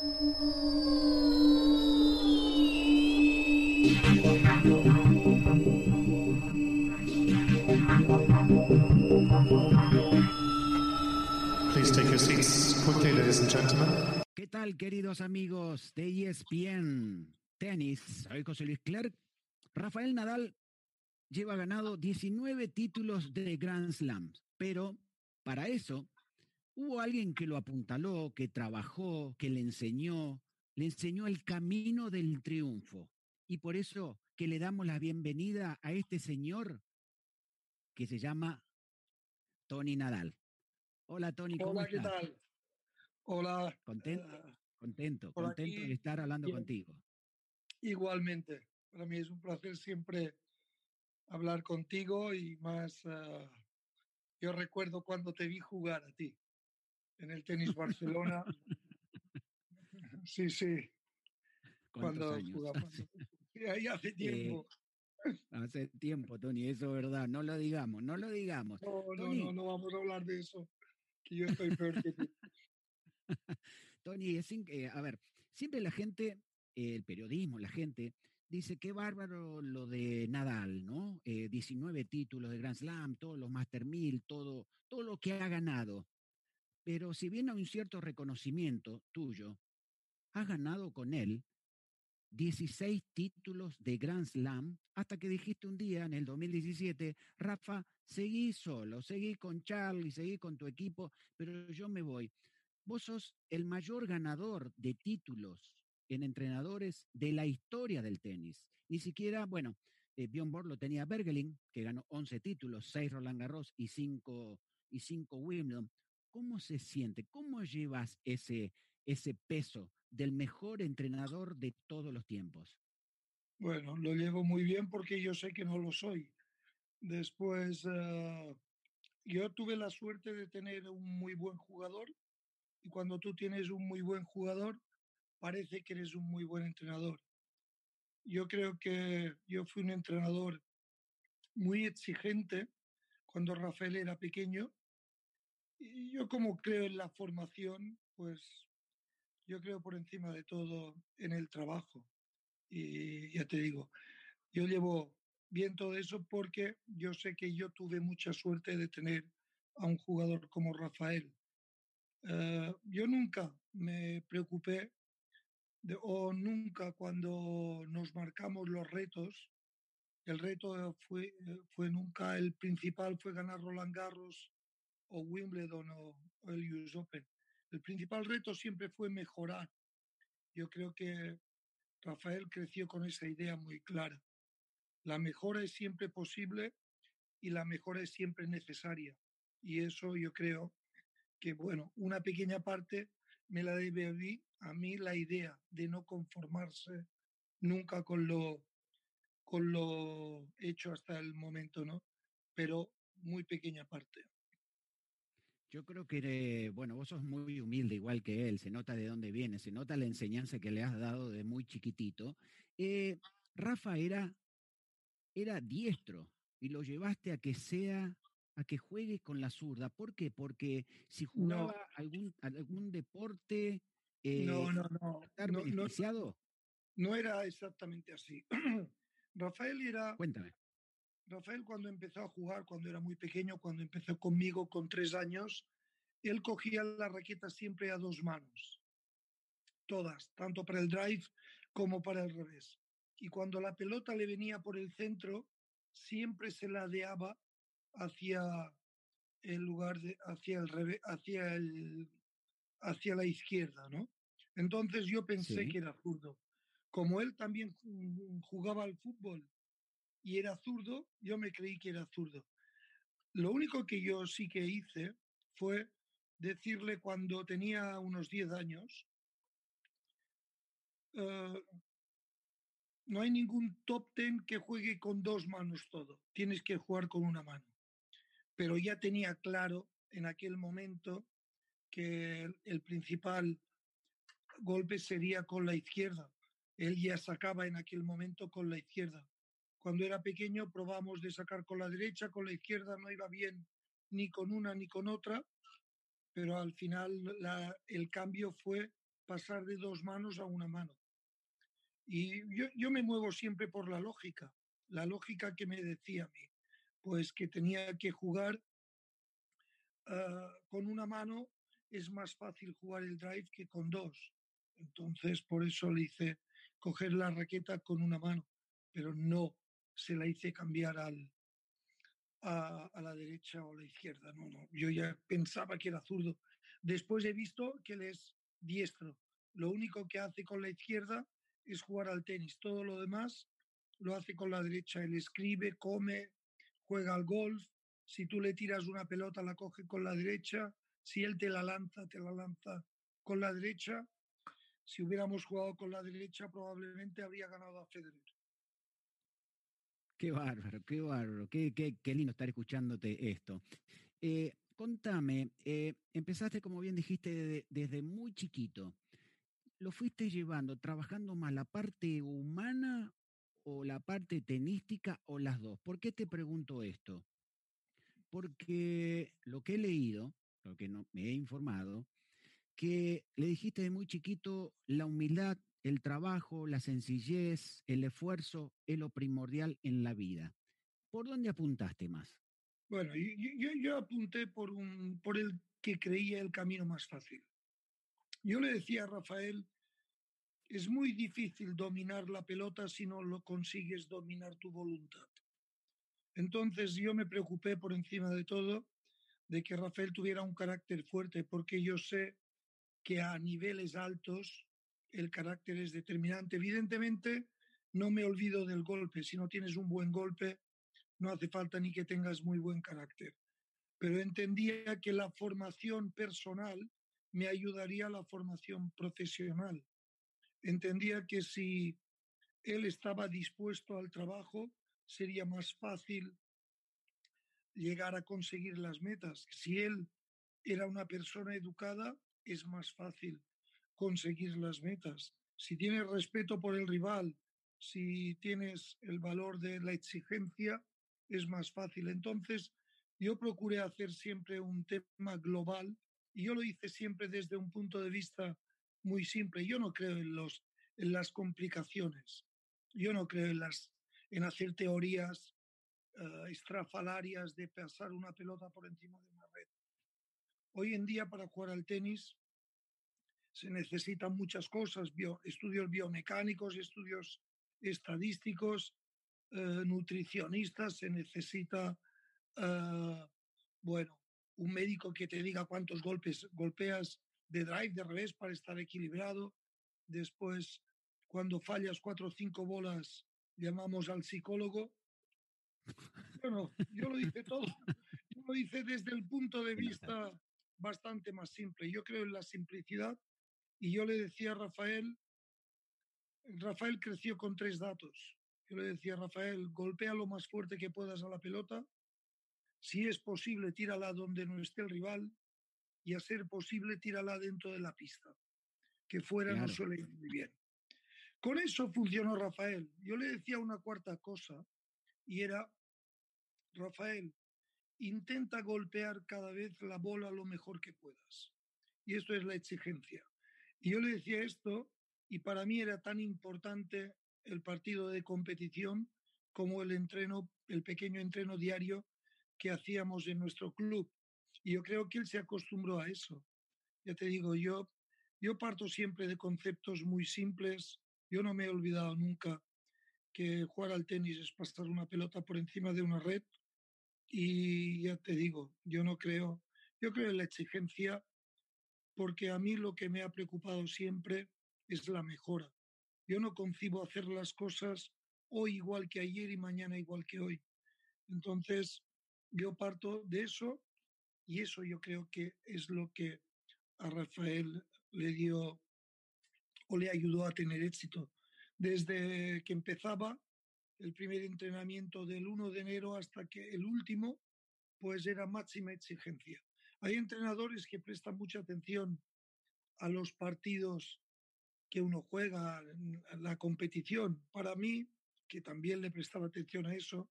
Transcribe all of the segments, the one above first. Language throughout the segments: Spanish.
Please take your seats quickly, ladies and gentlemen. ¿Qué tal, queridos amigos de ESPN Tenis? Soy José Luis Clerc. Rafael Nadal lleva ganado 19 títulos de Grand Slam, pero para eso hubo alguien que lo apuntaló, que trabajó, que le enseñó, le enseñó el camino del triunfo. Y por eso que le damos la bienvenida a este señor que se llama Tony Nadal. Hola Tony, ¿cómo Hola, ¿qué estás? tal? Hola. Contento, eh, contento, contento aquí, de estar hablando bien. contigo. igualmente, para mí es un placer siempre hablar contigo y más, eh, yo recuerdo cuando te vi jugar a ti en el tenis Barcelona. sí, sí, ¿Cuántos cuando años? jugamos. Sí, ahí hace tiempo. Hace tiempo, Tony, eso es verdad. No lo digamos, no lo digamos. No, no, Tony. no, no vamos a hablar de eso, que yo estoy peor que tú. Tony, es eh, a ver, siempre la gente, eh, el periodismo, la gente, dice qué bárbaro lo de Nadal, ¿no? Eh, 19 títulos de Grand Slam, todos los Master 1000, todo, todo lo que ha ganado. Pero si bien hay un cierto reconocimiento tuyo, has ganado con él 16 títulos de Grand Slam hasta que dijiste un día en el 2017, Rafa, seguí solo, seguí con Charlie, seguí con tu equipo, pero yo me voy. Vos sos el mayor ganador de títulos en entrenadores de la historia del tenis. Ni siquiera, bueno, eh, Bjorn Borg lo tenía Bergelin, que ganó 11 títulos, 6 Roland Garros y 5 y cinco Wimbledon. ¿Cómo se siente? ¿Cómo llevas ese, ese peso del mejor entrenador de todos los tiempos? Bueno, lo llevo muy bien porque yo sé que no lo soy. Después, eh, yo tuve la suerte de tener un muy buen jugador y cuando tú tienes un muy buen jugador, parece que eres un muy buen entrenador. Yo creo que yo fui un entrenador muy exigente cuando Rafael era pequeño yo como creo en la formación, pues yo creo por encima de todo en el trabajo. Y ya te digo, yo llevo bien todo eso porque yo sé que yo tuve mucha suerte de tener a un jugador como Rafael. Eh, yo nunca me preocupé de- o nunca cuando nos marcamos los retos, el reto fue, eh, fue nunca el principal, fue ganar Roland Garros o Wimbledon o, o el US Open. El principal reto siempre fue mejorar. Yo creo que Rafael creció con esa idea muy clara. La mejora es siempre posible y la mejora es siempre necesaria. Y eso yo creo que, bueno, una pequeña parte me la debe a mí, a mí la idea de no conformarse nunca con lo, con lo hecho hasta el momento, ¿no? Pero muy pequeña parte. Yo creo que, eh, bueno, vos sos muy humilde, igual que él, se nota de dónde viene, se nota la enseñanza que le has dado de muy chiquitito. Eh, Rafa era, era diestro y lo llevaste a que sea, a que juegue con la zurda. ¿Por qué? Porque si jugaba algún, algún deporte, eh, No, no, ¿iba no. estar no, no, no era exactamente así. Rafael era, Cuéntame. Rafael cuando empezó a jugar, cuando era muy pequeño, cuando empezó conmigo con tres años, él cogía la raqueta siempre a dos manos, todas, tanto para el drive como para el revés. Y cuando la pelota le venía por el centro, siempre se ladeaba hacia el lugar de, hacia el revés, hacia el, hacia la izquierda, ¿no? Entonces yo pensé Sí. que era zurdo. Como él también ju- jugaba al fútbol y era zurdo, yo me creí que era zurdo. Lo único que yo sí que hice fue decirle cuando tenía unos 10 años, eh, no hay ningún top ten que juegue con dos manos todo, tienes que jugar con una mano. Pero ya tenía claro en aquel momento que el, el principal golpe sería con la izquierda. Él ya sacaba en aquel momento con la izquierda. Cuando era pequeño probamos de sacar con la derecha, con la izquierda no iba bien ni con una ni con otra, pero al final el cambio fue pasar de dos manos a una mano. Y yo, yo me muevo siempre por la lógica, la lógica que me decía a mí, pues que tenía que jugar uh, con una mano, es más fácil jugar el drive que con dos. Entonces, por eso le hice coger la raqueta con una mano, pero no se la hice cambiar al, a, a, la derecha o a la izquierda. No, no, yo ya pensaba que era zurdo. Después he visto que él es diestro. Lo único que hace con la izquierda es jugar al tenis. Todo lo demás lo hace con la derecha. Él escribe, come, juega al golf. Si tú le tiras una pelota, la coge con la derecha. Si él te la lanza, te la lanza con la derecha. Si hubiéramos jugado con la derecha, probablemente habría ganado a Federer. Qué bárbaro, qué bárbaro, qué, qué, qué lindo estar escuchándote esto. Eh, contame, eh, empezaste, como bien dijiste, de, desde muy chiquito. ¿Lo fuiste llevando, trabajando más la parte humana o la parte tenística o las dos? ¿Por qué te pregunto esto? Porque lo que he leído, lo que me he informado, que le dijiste de muy chiquito la humildad el trabajo, la sencillez, el esfuerzo es lo primordial en la vida. ¿Por dónde apuntaste más? Bueno, yo, apunté por, un, por el que creía el camino más fácil. Yo le decía a Rafael, es muy difícil dominar la pelota si no lo consigues dominar tu voluntad. Entonces yo me preocupé por encima de todo de que Rafael tuviera un carácter fuerte, porque yo sé que a niveles altos el carácter es determinante. Evidentemente, no me olvido del golpe. Si no tienes un buen golpe, no hace falta ni que tengas muy buen carácter. Pero entendía que la formación personal me ayudaría a la formación profesional. Entendía que si él estaba dispuesto al trabajo, sería más fácil llegar a conseguir las metas. Si él era una persona educada, es más fácil conseguir las metas. Si tienes respeto por el rival, si tienes el valor de la exigencia, es más fácil. Entonces, yo procuré hacer siempre un tema global y yo lo hice siempre desde un punto de vista muy simple. Yo no creo en, los, en las complicaciones. Yo no creo en, las, en hacer teorías uh, estrafalarias de pasar una pelota por encima de una red. Hoy en día, para jugar al tenis, se necesitan muchas cosas, bio, estudios biomecánicos, estudios estadísticos, eh, nutricionistas, se necesita, eh, bueno, un médico que te diga cuántos golpes golpeas de drive, de revés, para estar equilibrado. Después, cuando fallas cuatro o cinco bolas, llamamos al psicólogo. Bueno, yo lo hice todo. Yo lo hice desde el punto de vista bastante más simple. Yo creo en la simplicidad y yo le decía a Rafael, Rafael creció con tres datos. Yo le decía a Rafael, golpea lo más fuerte que puedas a la pelota. Si es posible, tírala donde no esté el rival. Y a ser posible, tírala dentro de la pista. Que fuera claro. no suele ir muy bien. Con eso funcionó Rafael. Yo le decía una cuarta cosa y era, Rafael, intenta golpear cada vez la bola lo mejor que puedas. Y esto es la exigencia. Y yo le decía esto y para mí era tan importante el partido de competición como el entreno, el pequeño entreno diario que hacíamos en nuestro club. Y yo creo que él se acostumbró a eso. Ya te digo, yo, yo parto siempre de conceptos muy simples. Yo no me he olvidado nunca que jugar al tenis es pasar una pelota por encima de una red. Y ya te digo, yo no creo, yo creo en la exigencia porque a mí lo que me ha preocupado siempre es la mejora. Yo no concibo hacer las cosas hoy igual que ayer y mañana igual que hoy. Entonces, yo parto de eso y eso yo creo que es lo que a Rafael le dio o le ayudó a tener éxito. Desde que empezaba el primer entrenamiento del 1 de enero hasta que el último, pues era máxima exigencia. Hay entrenadores que prestan mucha atención a los partidos que uno juega, la competición. Para mí, que también le prestaba atención a eso,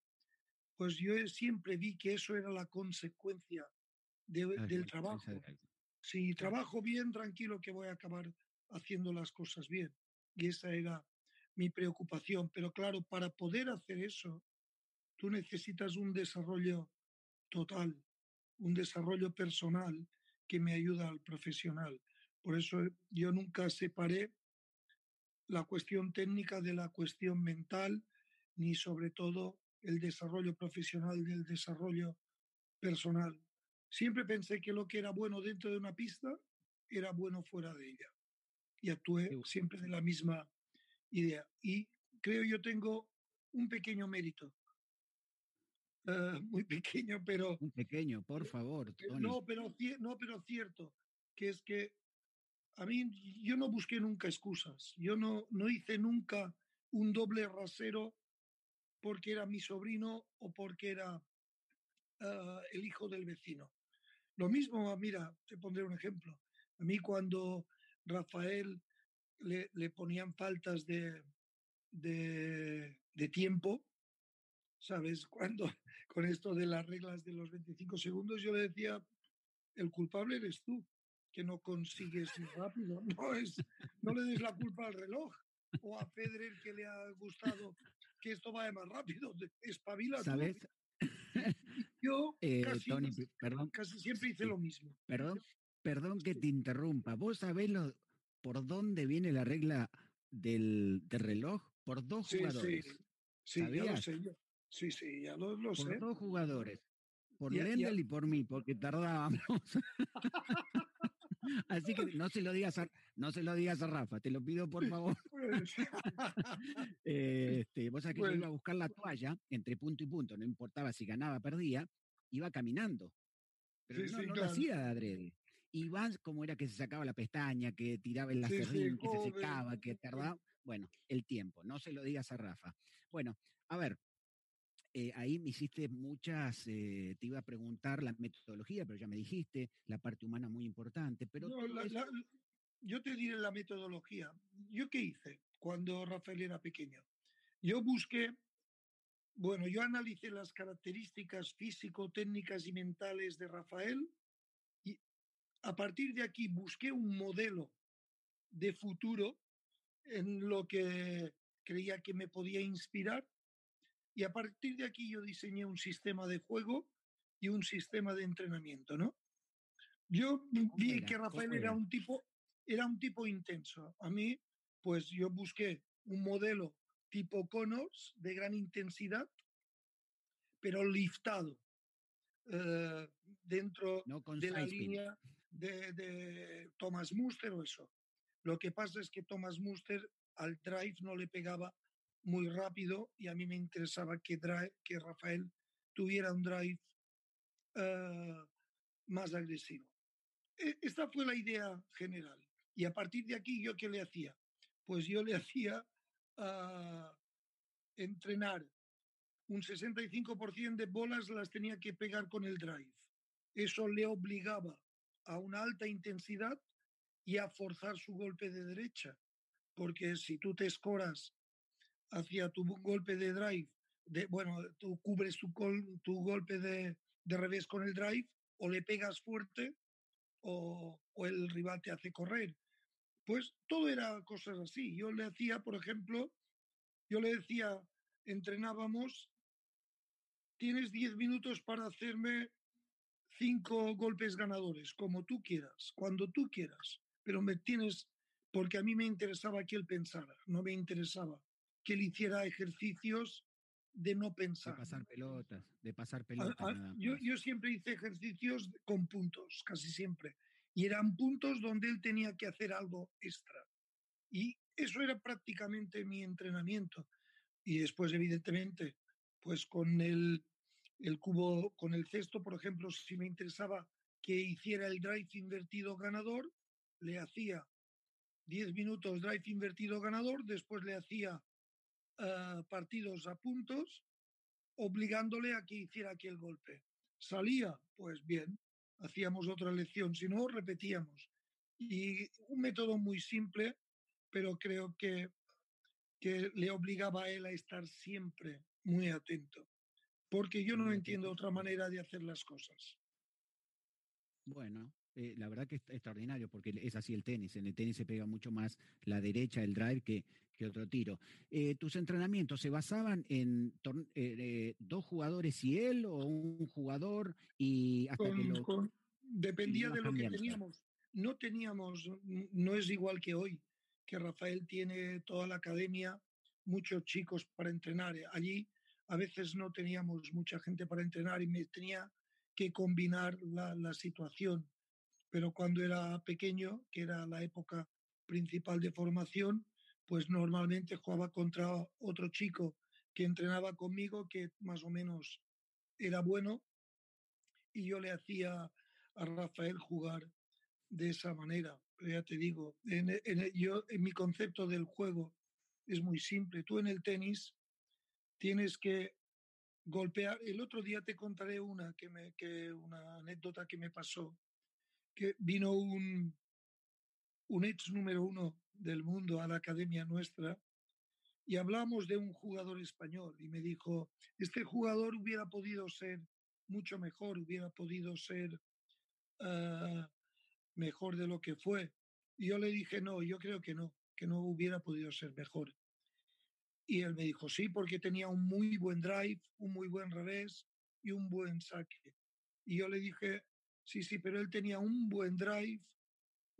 pues yo siempre vi que eso era la consecuencia de, del trabajo. Si trabajo bien, tranquilo que voy a acabar haciendo las cosas bien. Y esa era mi preocupación. Pero claro, para poder hacer eso, tú necesitas un desarrollo total, un desarrollo personal que me ayuda al profesional. Por eso yo nunca separé la cuestión técnica de la cuestión mental, ni sobre todo el desarrollo profesional del desarrollo personal. Siempre pensé que lo que era bueno dentro de una pista era bueno fuera de ella. Y actué siempre de la misma idea. Y creo yo tengo un pequeño mérito. Ah, muy pequeño, pero... Un pequeño, por favor. No, pero, no, pero cierto, que es que a mí yo no busqué nunca excusas. Yo no, no hice nunca un doble rasero porque era mi sobrino o porque era ah, el hijo del vecino. Lo mismo, mira, te pondré un ejemplo. A mí cuando Rafael le, le ponían faltas de, de, de, tiempo, ¿sabes? Cuando con esto de las reglas de los 25 segundos, yo le decía, el culpable eres tú, que no consigues ir rápido. No, es, no le des la culpa al reloj o a Federer que le ha gustado que esto vaya más rápido. Espabila ¿Sabes? Yo eh, casi, perdón, casi siempre hice lo mismo. Perdón, perdón que te interrumpa. ¿Vos sabés lo, por dónde viene la regla del, del reloj? Por dos jugadores. Sí, sí ya lo sé yo. Sí, sí, ya lo, lo por sé. dos jugadores. Por Lendl y por mí, porque tardábamos. Así que no se lo digas a, no se lo digas a Rafa, te lo pido por favor. Pues. este, vos sabés que yo iba a buscar la toalla entre punto y punto, no importaba si ganaba o perdía, iba caminando. Pero no, no lo hacía de adrede. Iván, como era que se sacaba la pestaña, que tiraba el lacerrín, que se secaba, que tardaba. Bueno, el tiempo, no se lo digas a Rafa. Bueno, a ver, eh, ahí me hiciste muchas, eh, te iba a preguntar la metodología, pero ya me dijiste, la parte humana muy importante. Pero yo te diré la metodología. ¿Yo qué hice cuando Rafael era pequeño? Yo busqué, bueno, yo analicé las características físico, técnicas y mentales de Rafael y a partir de aquí busqué un modelo de futuro en lo que creía que me podía inspirar y a partir de aquí yo diseñé un sistema de juego y un sistema de entrenamiento, ¿no? Yo vi que Rafael era un tipo era un tipo intenso. A mí, pues yo busqué un modelo tipo Connors de gran intensidad, pero liftado eh, dentro de la línea de, de, Thomas Muster o eso. Lo que pasa es que Thomas Muster al drive no le pegaba muy rápido y a mí me interesaba que, que Rafael tuviera un drive eh, más agresivo. E, esta fue la idea general. Y a partir de aquí, ¿yo qué le hacía? Pues yo le hacía uh, entrenar un 65% de bolas las tenía que pegar con el drive. Eso le obligaba a una alta intensidad y a forzar su golpe de derecha. Porque si tú te escoras hacia tu golpe de drive, de, bueno, tú cubres tu, tu golpe de, de, revés con el drive, o le pegas fuerte o, o, el rival te hace correr. Pues todo era cosas así. Yo le hacía, por ejemplo, yo le decía, entrenábamos, tienes 10 minutos para hacerme cinco golpes ganadores, como tú quieras, cuando tú quieras, pero me tienes, porque a mí me interesaba que él pensara, no me interesaba que él hiciera ejercicios de no pensar. De pasar pelotas, de pasar pelotas. yo, yo, siempre hice ejercicios con puntos, casi siempre. Y eran puntos donde él tenía que hacer algo extra. Y eso era prácticamente mi entrenamiento. Y después, evidentemente, pues con el, el cubo, con el cesto, por ejemplo, si me interesaba que hiciera el drive invertido ganador, le hacía 10 minutos drive invertido ganador, después le hacía uh, partidos a puntos, obligándole a que hiciera aquel golpe. Salía, pues bien, hacíamos otra lección, si no, repetíamos. Y un método muy simple, pero creo que, que le obligaba a él a estar siempre muy atento, porque yo no entiendo otra manera de hacer las cosas. Bueno, Eh, la verdad que es extraordinario, porque es así el tenis. En el tenis se pega mucho más la derecha, el drive, que, que otro tiro. Eh, ¿Tus entrenamientos se basaban en eh, dos jugadores y él o un jugador y hasta que lo, Dependía de lo que teníamos. No teníamos, no es igual que hoy, que Rafael tiene toda la academia, muchos chicos para entrenar. Allí a veces no teníamos mucha gente para entrenar y me tenía que combinar la, la situación pero cuando era pequeño, que era la época principal de formación, pues normalmente jugaba contra otro chico que entrenaba conmigo, que más o menos era bueno, y yo le hacía a Rafael jugar de esa manera. Ya te digo, en, yo, en mi concepto del juego es muy simple. Tú en el tenis tienes que golpear. El otro día te contaré una, que me, que una anécdota que me pasó que vino un, un ex número uno del mundo a la academia nuestra y hablamos de un jugador español y me dijo, este jugador hubiera podido ser mucho mejor, hubiera podido ser ah, mejor de lo que fue. Y yo le dije, no, yo creo que no, que no hubiera podido ser mejor. Y él me dijo, sí, porque tenía un muy buen drive, un muy buen revés y un buen saque. Y yo le dije, Sí, sí, pero él tenía un buen drive,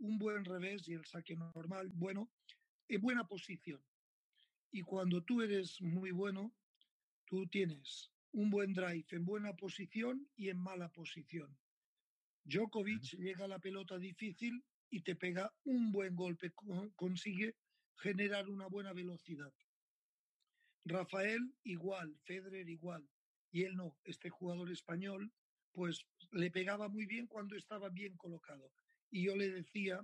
un buen revés y el saque normal, bueno, en buena posición. Y cuando tú eres muy bueno, tú tienes un buen drive en buena posición y en mala posición. Djokovic llega a la pelota difícil y te pega un buen golpe, consigue generar una buena velocidad. Rafael igual, Federer igual, y él no, este jugador español pues le pegaba muy bien cuando estaba bien colocado. Y yo le decía,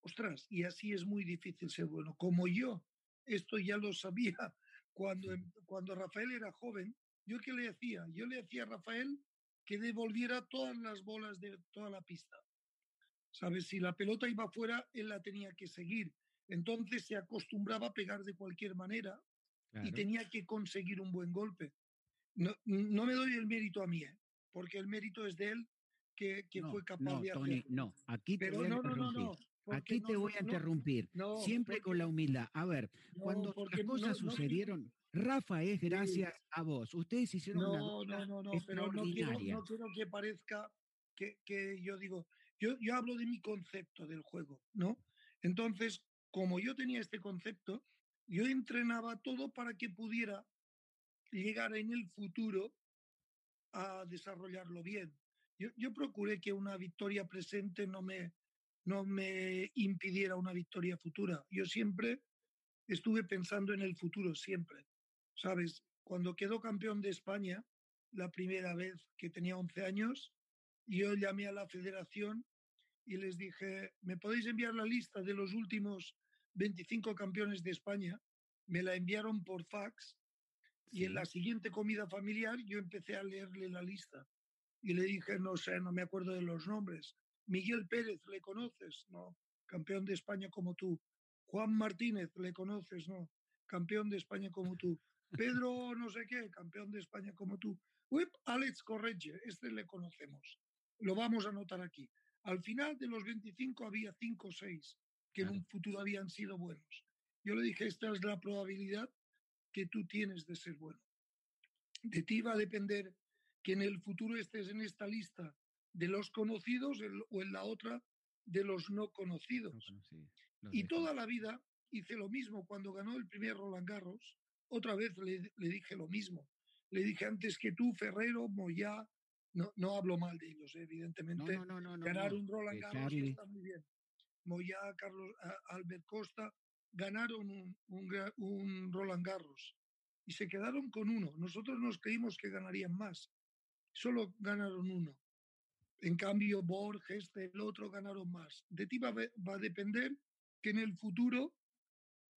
ostras, y así es muy difícil ser bueno. Como yo, esto ya lo sabía cuando, em, cuando Rafael era joven, yo qué le decía? Yo le decía a Rafael que devolviera todas las bolas de toda la pista. ¿Sabes? Si la pelota iba fuera, él la tenía que seguir. Entonces se acostumbraba a pegar de cualquier manera y tenía que conseguir un buen golpe. No, no me doy el mérito a mí, ¿eh? porque el mérito es de él que, fue capaz de hacerlo. No, aquí te voy a interrumpir. aquí te voy a interrumpir, siempre con la humildad. A ver, cuando las cosas sucedieron, Rafa es gracias a vos. Ustedes hicieron no, una no, no, no, pero no quiero, no quiero que parezca que, que, yo digo, yo, yo hablo de mi concepto del juego, ¿no? Entonces, como yo tenía este concepto, yo entrenaba todo para que pudiera llegar en el futuro a desarrollarlo bien. Yo, yo, procuré que una victoria presente no me, no me impidiera una victoria futura. Yo siempre estuve pensando en el futuro, siempre. ¿Sabes? Cuando quedó campeón de España, la primera vez que tenía 11 años, yo llamé a la federación y les dije, ¿me podéis enviar la lista de los últimos 25 campeones de España? Me la enviaron por fax y en la siguiente comida familiar yo empecé a leerle la lista y le dije, no sé, no me acuerdo de los nombres. Miguel Pérez, ¿le conoces? No, campeón de España como tú. Juan Martínez, ¿le conoces? No, campeón de España como tú. Pedro no sé qué, campeón de España como tú. Uy, Alex Corregge, este le conocemos. Lo vamos a anotar aquí. Al final de los 25 había 5 o 6 que en un futuro habían sido buenos. Yo le dije, esta es la probabilidad que tú tienes de ser bueno. De ti va a depender que en el futuro estés en esta lista de los conocidos o en la otra de los no conocidos. y toda la vida hice lo mismo. Cuando ganó el primer Roland Garros, otra vez le, dije lo mismo. Le dije antes que tú, Ferrero, Moyá, no, no hablo mal de ellos, evidentemente. ganar un Roland eh, Garros está muy bien. Moyá, Carlos, Albert Costa, ganaron un, un, Roland Garros y se quedaron con uno. Nosotros nos creímos que ganarían más. Solo ganaron uno. En cambio, Borges, el otro, ganaron más. De ti va, va a depender que en el futuro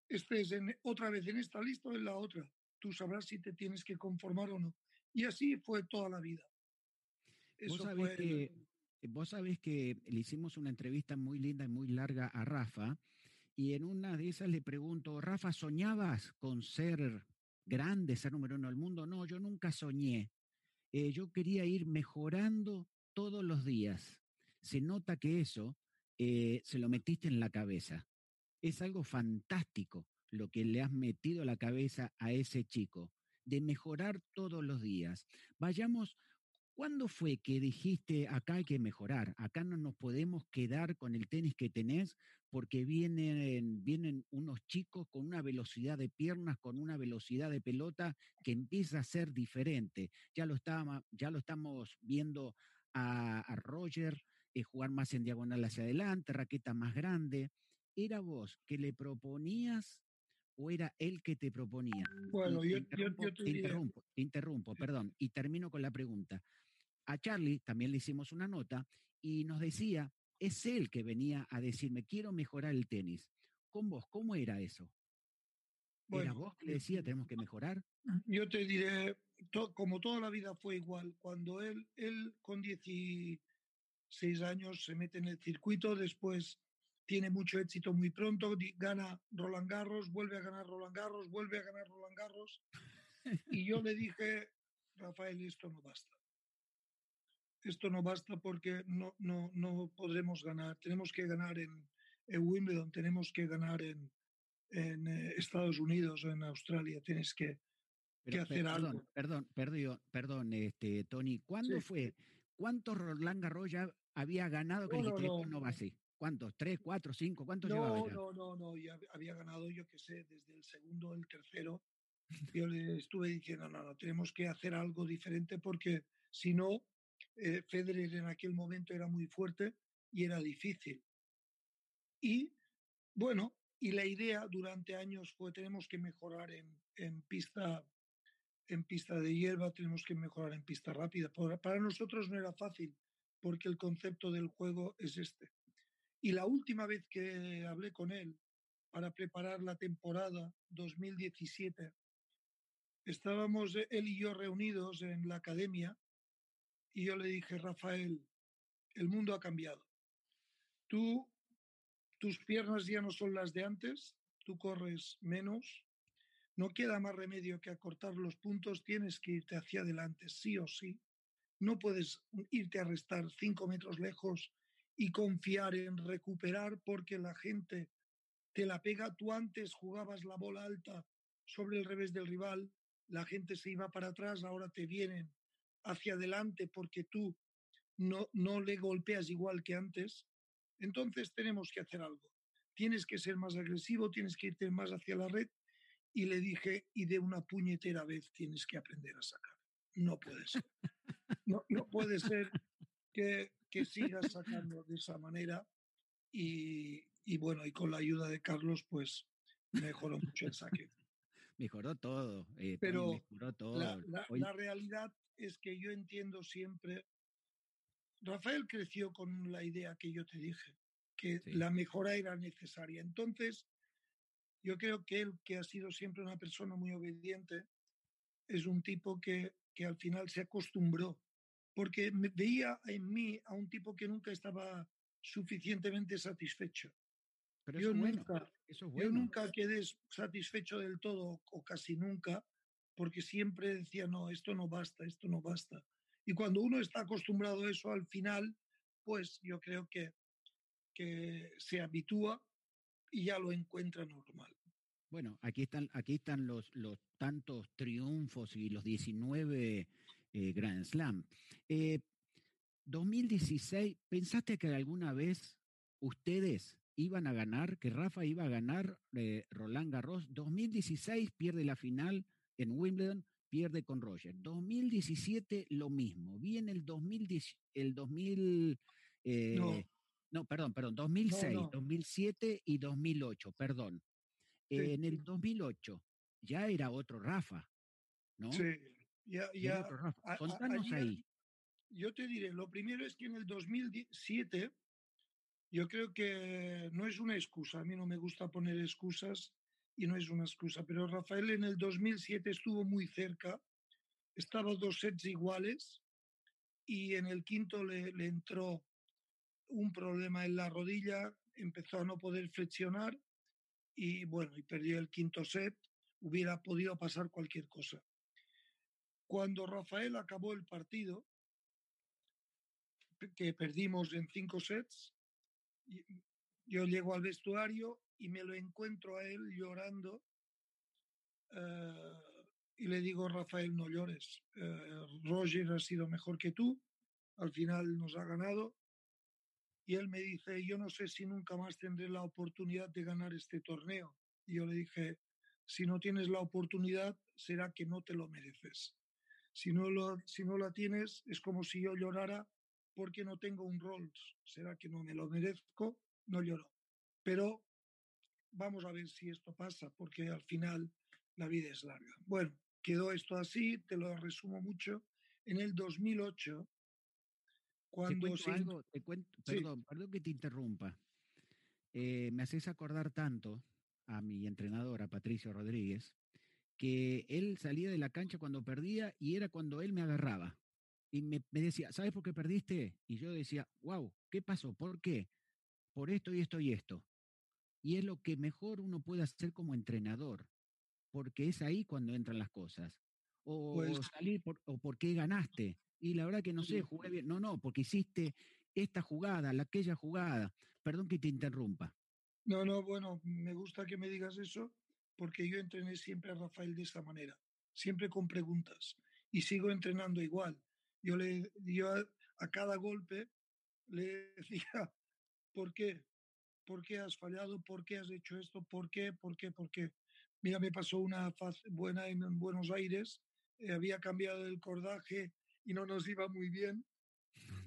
estés en, otra vez en esta lista o en la otra. Tú sabrás si te tienes que conformar o no. Y así fue toda la vida. Eso ¿Vos sabés, que, vos sabés que le hicimos una entrevista muy linda y muy larga a Rafa y en una de esas le pregunto, Rafa, ¿soñabas con ser grande, ser número uno del mundo? No, yo nunca soñé. Eh, yo quería ir mejorando todos los días. se nota que eso eh, se lo metiste en la cabeza. Es algo fantástico lo que le has metido la cabeza a ese chico, de mejorar todos los días. Vayamos ¿Cuándo fue que dijiste, acá hay que mejorar, acá no nos podemos quedar con el tenis que tenés porque vienen, vienen unos chicos con una velocidad de piernas, con una velocidad de pelota que empieza a ser diferente? Ya lo, ya lo estamos viendo a, Roger eh, jugar más en diagonal hacia adelante, raqueta más grande. ¿Era vos que le proponías o era él que te proponía? Bueno, yo, te interrumpo, interrumpo, perdón, y termino con la pregunta a Charlie también le hicimos una nota y nos decía, es él que venía a decirme, quiero mejorar el tenis. Con vos, ¿cómo era eso? ¿Era vos que le decía, tenemos que mejorar? Yo te diré, como toda la vida fue igual, cuando él, él con 16 años se mete en el circuito, después tiene mucho éxito muy pronto, gana Roland Garros, vuelve a ganar Roland Garros, vuelve a ganar Roland Garros. Y yo le dije, Rafael, esto no basta esto no basta porque no, no, no podremos ganar. Tenemos que ganar en, Wimbledon, tenemos que ganar en, en eh, Estados Unidos o en Australia. Tienes que, hacer perdón, algo. Perdón, perdón, perdón, este, Tony. ¿Cuándo fue? ¿Cuántos Roland Garros ya había ganado que no, no, no, va así? ¿Cuántos? ¿Tres, cuatro, cinco? ¿Cuántos no, llevaba No, no, no, ya había ganado, yo qué sé, desde el segundo, el tercero. Yo le estuve diciendo, no, no, tenemos que hacer algo diferente porque si no, eh, Federer en aquel momento era muy fuerte y era difícil. Y bueno, y la idea durante años fue tenemos que mejorar en, en pista en pista de hierba, tenemos que mejorar en pista rápida. Para nosotros no era fácil porque el concepto del juego es este. Y la última vez que hablé con él para preparar la temporada 2017, estábamos él y yo reunidos en la academia y yo le dije, Rafael, el mundo ha cambiado. Tú, tus piernas ya no son las de antes, tú corres menos, no queda más remedio que acortar los puntos, tienes que irte hacia adelante, sí o sí. No puedes irte a restar cinco metros lejos y confiar en recuperar porque la gente te la pega. Tú antes jugabas la bola alta sobre el revés del rival, la gente se iba para atrás, ahora te vienen hacia adelante porque tú no, no le golpeas igual que antes, entonces tenemos que hacer algo. Tienes que ser más agresivo, tienes que irte más hacia la red. Y le dije, y de una puñetera vez tienes que aprender a sacar. No puede ser. No, no puede ser que, que sigas sacando de esa manera. Y, y bueno, y con la ayuda de Carlos, pues mejoró mucho el saque. Mejoró todo. Eh, Pero mejoró todo. La, la, realidad es que yo entiendo siempre, Rafael creció con la idea que yo te dije, que la mejora era necesaria. Entonces, yo creo que él, que ha sido siempre una persona muy obediente, es un tipo que, que al final se acostumbró, porque veía en mí a un tipo que nunca estaba suficientemente satisfecho. Pero yo, nunca, yo nunca quedé satisfecho del todo o casi nunca, porque siempre decía, no, esto no basta, esto no basta. Y cuando uno está acostumbrado a eso, al final, pues yo creo que, que se habitúa y ya lo encuentra normal. Bueno, aquí están, aquí están los, los tantos triunfos y los 19 eh, Grand Slam. 2016, eh, ¿pensaste que alguna vez ustedes iban a ganar, que Rafa iba a ganar eh, Roland Garros? 2016 pierde la final en Wimbledon, pierde con Roger. 2017 lo mismo. Viene el 2010, el 2000, eh, no. perdón, perdón, 2006, 2007 y 2008, perdón. en el 2008 ya era otro Rafa, ¿no? Sí, ya, ya. Contanos ahí. Yo te diré, lo primero es que en el 2007 yo creo que no es una excusa, a mí no me gusta poner excusas, y no es una excusa, pero Rafael en el 2007 estuvo muy cerca, estaba dos sets iguales y en el quinto le, le entró un problema en la rodilla, empezó a no poder flexionar y bueno, y perdió el quinto set, hubiera podido pasar cualquier cosa. Cuando Rafael acabó el partido, que perdimos en cinco sets. Yo llego al vestuario y me lo encuentro a él llorando. Uh, y le digo, Rafael, no llores. Uh, Roger ha sido mejor que tú. Al final nos ha ganado. Y él me dice, yo no sé si nunca más tendré la oportunidad de ganar este torneo. Y yo le dije, si no tienes la oportunidad, será que no te lo mereces. Si no, lo, si no la tienes, es como si yo llorara porque no tengo un Rolls. Será que no me lo merezco, no lloro. Pero vamos a ver si esto pasa, porque al final la vida es larga. Bueno, quedó esto así, te lo resumo mucho. En el 2008, cuando... Te cuento te cuento, perdón, perdón que te interrumpa. Eh, me haces acordar tanto a mi entrenador, a Patricio Rodríguez, que él salía de la cancha cuando perdía y era cuando él me agarraba. Y me, me, decía, ¿sabes por qué perdiste? Y yo decía, wow, ¿qué pasó? ¿Por qué? Por esto y esto y esto. Y es lo que mejor uno puede hacer como entrenador, porque es ahí cuando entran las cosas. O pues, salir por, o por qué ganaste. Y la verdad que no sé, jugué bien. No, no, porque hiciste esta jugada, la aquella jugada. Perdón que te interrumpa. No, no, bueno, me gusta que me digas eso porque yo entrené siempre a Rafael de esta manera, siempre con preguntas y sigo entrenando igual. Yo le yo a, a cada golpe le decía, ¿por qué? ¿Por qué has fallado? ¿Por qué has hecho esto? ¿Por qué? ¿Por qué? ¿Por qué? Mira, me pasó una buena en Buenos Aires, eh, había cambiado el cordaje y no nos iba muy bien.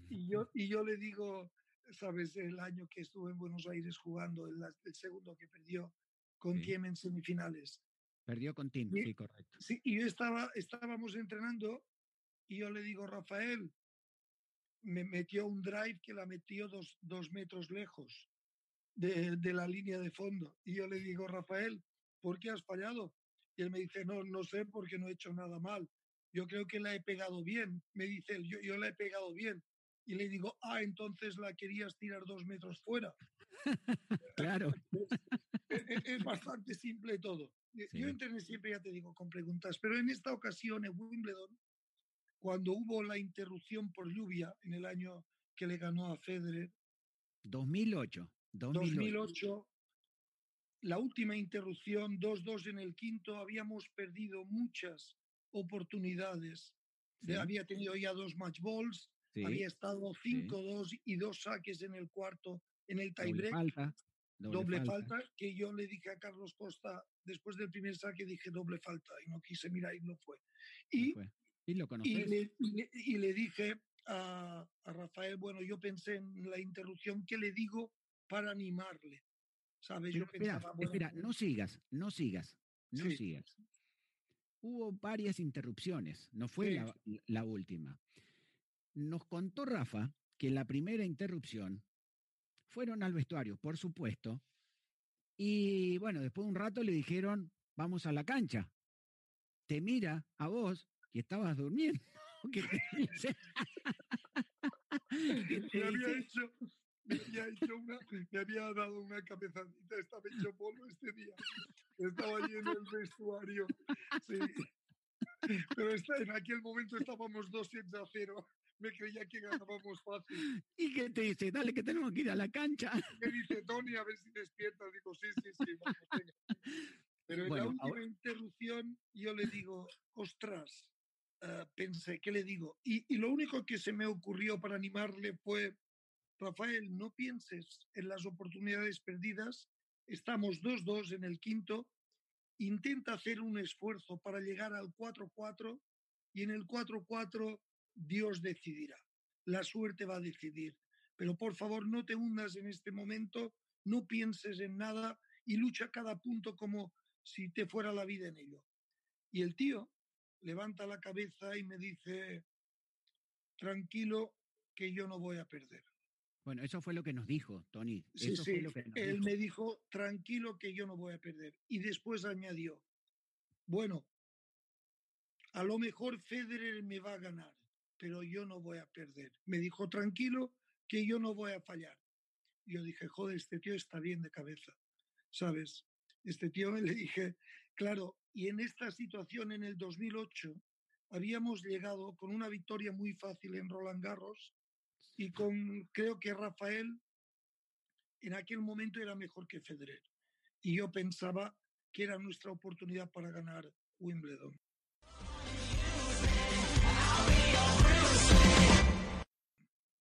Y yo, y yo le digo, sabes, el año que estuve en Buenos Aires jugando, el, el segundo que perdió con sí. Tiem en semifinales. Perdió con Tim, y, sí, correcto. Sí, y yo estaba, estábamos entrenando y yo le digo, Rafael, me metió un drive que la metió dos, dos metros lejos de, de, la línea de fondo. Y yo le digo, Rafael, ¿por qué has fallado? Y él me dice, no, no sé porque no he hecho nada mal. Yo creo que la he pegado bien. Me dice él, yo, yo la he pegado bien y le digo, ah, entonces la querías tirar dos metros fuera. claro. Es, es, es, bastante simple todo. Sí. Yo entrené siempre, ya te digo, con preguntas, pero en esta ocasión en Wimbledon, cuando hubo la interrupción por lluvia en el año que le ganó a Federer. 2008. 2008, 2008 la última interrupción, 2-2 en el quinto, habíamos perdido muchas oportunidades. Sí. Había tenido ya dos match balls, Sí, había estado 5-2 sí. y dos saques en el cuarto en el tiebreak. Doble, falta, doble, doble falta. falta. que yo le dije a Carlos Costa después del primer saque, dije doble falta y no quise mirar y no fue. Y, fue. ¿Y, lo y, le, y, le, y le, dije a, a, Rafael, bueno, yo pensé en la interrupción, ¿qué le digo para animarle? ¿Sabes? Pero yo espera, bueno, espera, no sigas, no sigas, no sí. sigas. Hubo varias interrupciones, no fue la, la última. Nos contó Rafa que la primera interrupción fueron al vestuario, por supuesto, y bueno, después de un rato le dijeron, vamos a la cancha. Te mira a vos que estabas durmiendo. que te dice... me, había hecho, me, había hecho una, me había dado una cabezadita, estaba hecho polvo este día. Estaba allí en el vestuario. Sí. Pero en aquel momento estábamos dos a cero me creía que ganábamos fácil. ¿Y qué te dice? Dale, que tenemos que ir a la cancha. Me dice, Tony, a ver si despierta. Digo, sí, sí, sí, vamos, venga. Pero en bueno, la última ahora... interrupción yo le digo, ostras, uh, pensé, ¿qué le digo? Y, y, lo único que se me ocurrió para animarle fue, Rafael, no pienses en las oportunidades perdidas, estamos 2-2 en el quinto, intenta hacer un esfuerzo para llegar al 4-4 y en el 4-4 Dios decidirá. La suerte va a decidir. Pero por favor, no te hundas en este momento, no pienses en nada y lucha cada punto como si te fuera la vida en ello. Y el tío levanta la cabeza y me dice, tranquilo, que yo no voy a perder. Bueno, eso fue lo que nos dijo, Tony. Sí, eso sí. Él dijo. me dijo, tranquilo, que yo no voy a perder. Y después añadió, bueno, a lo mejor Federer me va a ganar, pero yo no voy a perder. Me dijo, tranquilo, que yo no voy a fallar. Yo dije, joder, este tío está bien de cabeza, ¿sabes? Este tío le dije, claro, y en esta situación en el 2008 habíamos llegado con una victoria muy fácil en Roland Garros y con, creo que Rafael en aquel momento era mejor que Federer. Y yo pensaba que era nuestra oportunidad para ganar Wimbledon.